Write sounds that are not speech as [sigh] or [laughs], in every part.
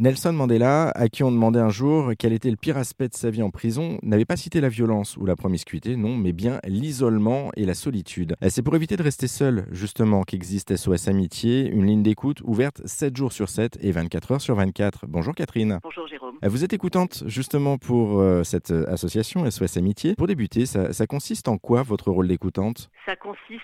Nelson Mandela, à qui on demandait un jour quel était le pire aspect de sa vie en prison, n'avait pas cité la violence ou la promiscuité, non, mais bien l'isolement et la solitude. C'est pour éviter de rester seul, justement, qu'existe SOS Amitié, une ligne d'écoute ouverte 7 jours sur 7 et 24 heures sur 24. Bonjour Catherine. Bonjour Jérôme. Vous êtes écoutante justement pour euh, cette association SOS Amitié. Pour débuter, ça, consiste en quoi votre rôle d'écoutante? Ça consiste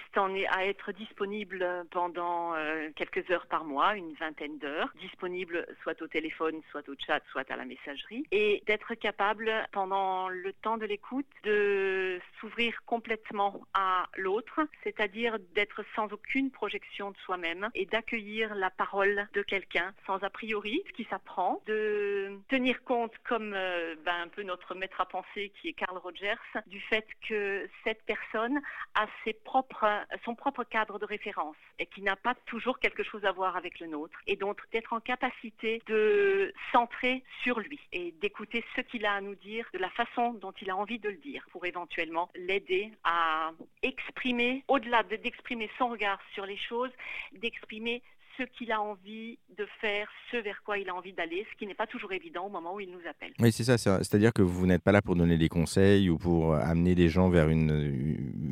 à être disponible pendant euh, quelques heures par mois, une vingtaine d'heures, disponible soit au téléphone, soit au chat, soit à la messagerie, et d'être capable pendant le temps de l'écoute de s'ouvrir complètement à l'autre, c'est-à-dire d'être sans aucune projection de soi-même et d'accueillir la parole de quelqu'un sans a priori, ce qui s'apprend, de tenir compte comme euh, ben, un peu notre maître à penser qui est Carl Rogers, du fait que cette personne a ses propres, son propre cadre de référence et qui n'a pas toujours quelque chose à voir avec le nôtre, et donc d'être en capacité de centrer sur lui et d'écouter ce qu'il a à nous dire de la façon dont il a envie de le dire pour éventuellement l'aider à exprimer, au-delà d'exprimer son regard sur les choses, d'exprimer ce qu'il a envie de faire, ce vers quoi il a envie d'aller, ce qui n'est pas toujours évident au moment où il nous appelle. Oui, c'est ça. C'est-à-dire que vous n'êtes pas là pour donner des conseils ou pour amener les gens vers une,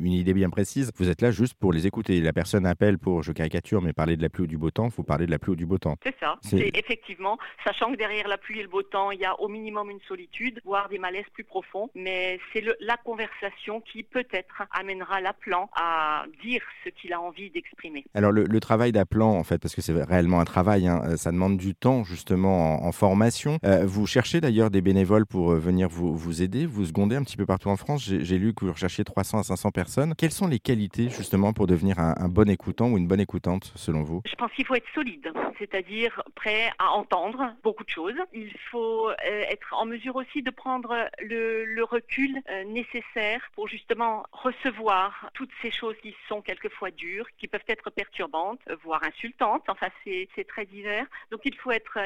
une idée bien précise. Vous êtes là juste pour les écouter. La personne appelle pour, je caricature, mais parler de la pluie ou du beau temps, il faut parler de la pluie ou du beau temps. C'est ça. C'est effectivement, sachant que derrière la pluie et le beau temps, il y a au minimum une solitude, voire des malaises plus profonds. Mais c'est la conversation qui peut-être amènera l'appelant à dire ce qu'il a envie d'exprimer. Alors le, le travail d'appelant, en fait, parce que c'est réellement un travail, hein. euh, ça demande du temps justement en, formation. Euh, vous cherchez d'ailleurs des bénévoles pour euh, venir vous, aider, vous seconder un petit peu partout en France? J'ai lu que vous recherchiez 300 à 500 personnes. Quelles sont les qualités justement pour devenir un, bon écoutant ou une bonne écoutante selon vous? Je pense qu'il faut être solide, c'est-à-dire prêt à entendre beaucoup de choses. Il faut être en mesure aussi de prendre le recul nécessaire pour justement recevoir toutes ces choses qui sont quelquefois dures, qui peuvent être perturbantes, voire insultantes Enfin, c'est très divers. Donc, il faut être,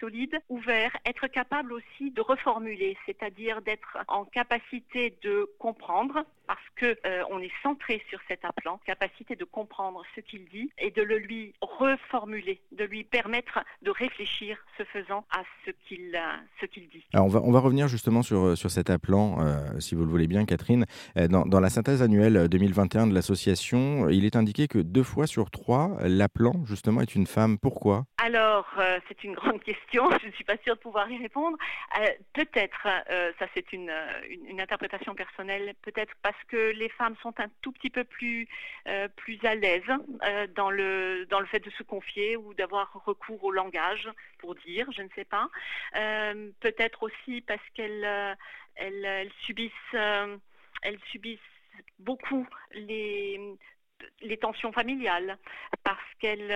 solide, ouvert, être capable aussi de reformuler, c'est-à-dire d'être en capacité de comprendre parce que euh, on est centré sur cet appelant, capacité de comprendre ce qu'il dit et de le lui reformuler, de lui permettre de réfléchir ce faisant à ce qu'il ce qu'il dit. Alors on va on va revenir justement sur sur cet appelant, euh, si vous le voulez bien, Catherine. Euh, dans, dans la synthèse annuelle 2021 de l'association, il est indiqué que deux fois sur trois, l'appelant justement est une femme. Pourquoi? Alors c'est une grande [laughs] question. Je ne suis pas sûre de pouvoir y répondre. peut-être, ça c'est une, une, interprétation personnelle, peut-être parce que les femmes sont un tout petit peu plus, euh, plus à l'aise euh, dans, le, dans le fait de se confier ou d'avoir recours au langage pour dire, je ne sais pas. Euh, peut-être aussi parce qu'elles elles, subissent, elles subissent beaucoup les les tensions familiales, parce qu'elles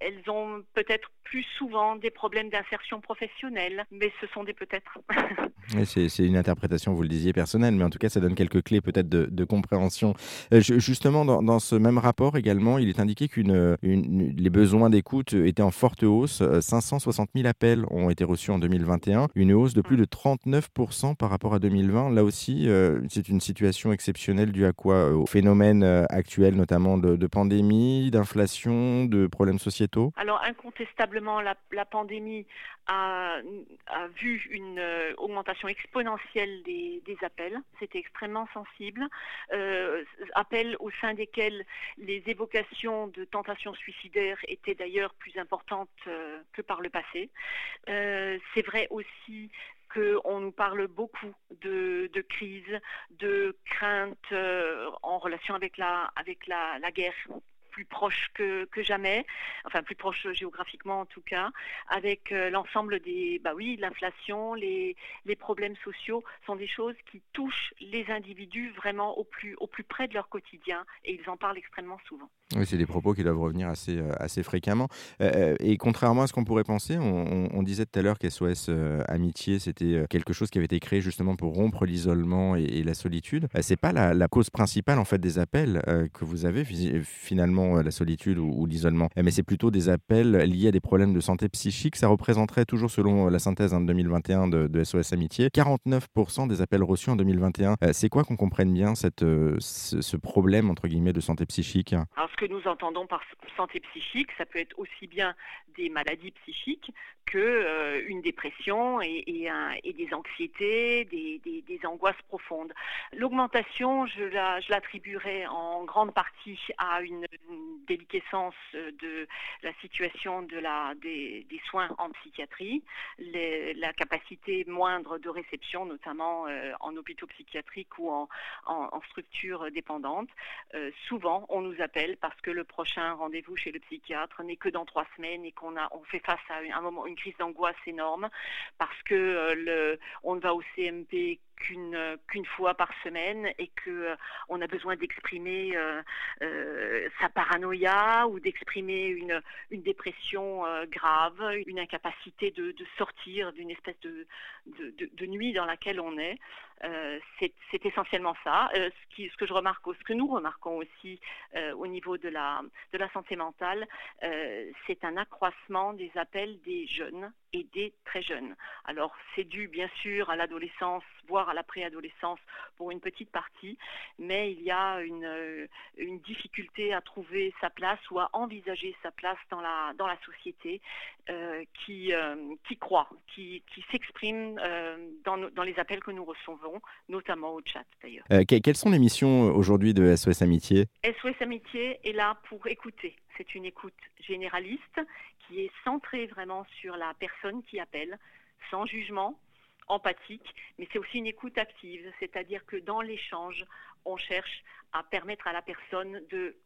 elles ont peut-être plus souvent des problèmes d'insertion professionnelle, mais ce sont des peut-être. [laughs] c'est une interprétation, vous le disiez, personnelle, mais en tout cas, ça donne quelques clés peut-être de, compréhension. Euh, justement, dans, ce même rapport également, il est indiqué que les besoins d'écoute étaient en forte hausse. 560 euh, 000 appels ont été reçus en 2021, une hausse de plus de 39% par rapport à 2020. Là aussi, euh, c'est une situation exceptionnelle due à quoi? Au phénomène notamment de, de pandémie, d'inflation, de problèmes sociétaux Alors, incontestablement, la, pandémie a, vu une euh, augmentation exponentielle des, appels. C'était extrêmement sensible. Euh, appels au sein desquels les évocations de tentations suicidaires étaient d'ailleurs plus importantes euh, que par le passé. C'est vrai aussi qu'on nous parle beaucoup de, crise, de crainte en relation avec la, avec la guerre plus proche que, jamais, enfin plus proche géographiquement en tout cas, avec euh, l'ensemble des, bah oui, l'inflation, les, les problèmes sociaux sont des choses qui touchent les individus vraiment au plus, au plus près de leur quotidien et ils en parlent extrêmement souvent. Oui, c'est des propos qui doivent revenir assez, euh, assez fréquemment. Euh, et contrairement à ce qu'on pourrait penser, on, disait tout à l'heure qu'SOS Amitié, c'était quelque chose qui avait été créé justement pour rompre l'isolement et, la solitude. c'est pas la, la, cause principale en fait des appels que vous avez finalement euh, la solitude ou, l'isolement, eh, mais c'est plutôt des appels liés à des problèmes de santé psychique. Ça représenterait toujours, selon euh, la synthèse de 2021 de, SOS Amitié, 49% des appels reçus en 2021. Euh, c'est quoi qu'on comprenne bien cette, ce, problème, entre guillemets, de santé psychique? Alors ce que nous entendons par santé psychique, ça peut être aussi bien des maladies psychiques que euh, une dépression et, des anxiétés, des, angoisses profondes. L'augmentation, je, l'attribuerai en grande partie à une, déliquescence de la situation de la, des, soins en psychiatrie, la capacité moindre de réception, notamment euh, en hôpitaux psychiatriques ou en, en, structures dépendantes. Euh, souvent, on nous appelle parce que le prochain rendez-vous chez le psychiatre n'est que dans trois semaines et qu'on a, on fait face à un moment, une crise d'angoisse énorme parce que euh, le, on ne va au CMP qu'une qu'une fois par semaine et que euh, on a besoin d'exprimer euh, sa paranoïa ou d'exprimer une, une dépression grave, une incapacité de, de sortir d'une espèce de, de, nuit dans laquelle on est. c'est essentiellement ça. ce, que ce que nous remarquons aussi au niveau de la, de la santé mentale, c'est un accroissement des appels des jeunes et des très jeunes. Alors c'est dû bien sûr à l'adolescence, voire à la préadolescence pour une petite partie, mais il y a une, euh, une, difficulté à trouver sa place ou à envisager sa place dans la, dans la société euh, qui, euh, qui croit, qui, qui s'exprime dans, dans, les appels que nous recevons, notamment au chat d'ailleurs. quelles sont les missions aujourd'hui de SOS Amitié? SOS Amitié est là pour écouter. C'est une écoute généraliste qui est centrée vraiment sur la personne qui appelle, sans jugement, empathique, mais c'est aussi une écoute active, c'est-à-dire que dans l'échange, on cherche à permettre à la personne de,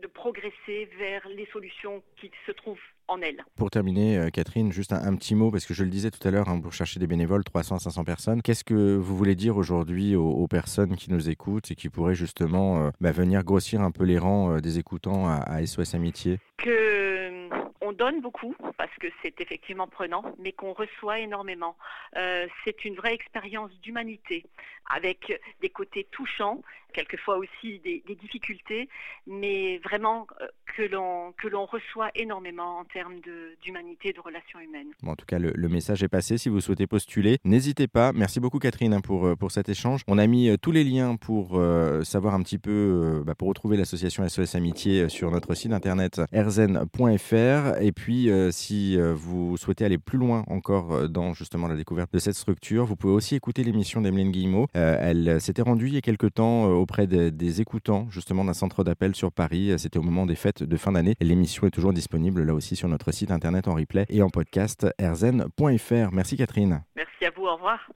de progresser vers les solutions qui se trouvent en elle. Pour terminer, euh, Catherine, juste un, petit mot, parce que je le disais tout à l'heure, hein, pour chercher des bénévoles, 300, 500 personnes. Qu'est-ce que vous voulez dire aujourd'hui aux, personnes qui nous écoutent et qui pourraient justement euh, bah, venir grossir un peu les rangs euh, des écoutants à, à SOS Amitié? Que on donne beaucoup parce que c'est effectivement prenant, mais qu'on reçoit énormément. Euh, c'est une vraie expérience d'humanité avec des côtés touchants, quelquefois aussi des, difficultés, mais vraiment euh, que l'on que l'on reçoit énormément en termes d'humanité, de, relations humaines. En tout cas, le, message est passé. Si vous souhaitez postuler, n'hésitez pas. Merci beaucoup Catherine hein, pour, euh, pour cet échange. On a mis tous les liens pour savoir un petit peu, bah, pour retrouver l'association SOS Amitié sur notre site internet erzen.fr. Et puis, euh, si euh, vous souhaitez aller plus loin encore euh, dans justement la découverte de cette structure, vous pouvez aussi écouter l'émission d'Emeline Guillemot. elle s'était rendue il y a quelques temps auprès des écoutants justement d'un centre d'appel sur Paris. C'était au moment des fêtes de fin d'année. L'émission est toujours disponible là aussi sur notre site internet en replay et en podcast erzen.fr. Merci Catherine. Merci à vous, au revoir.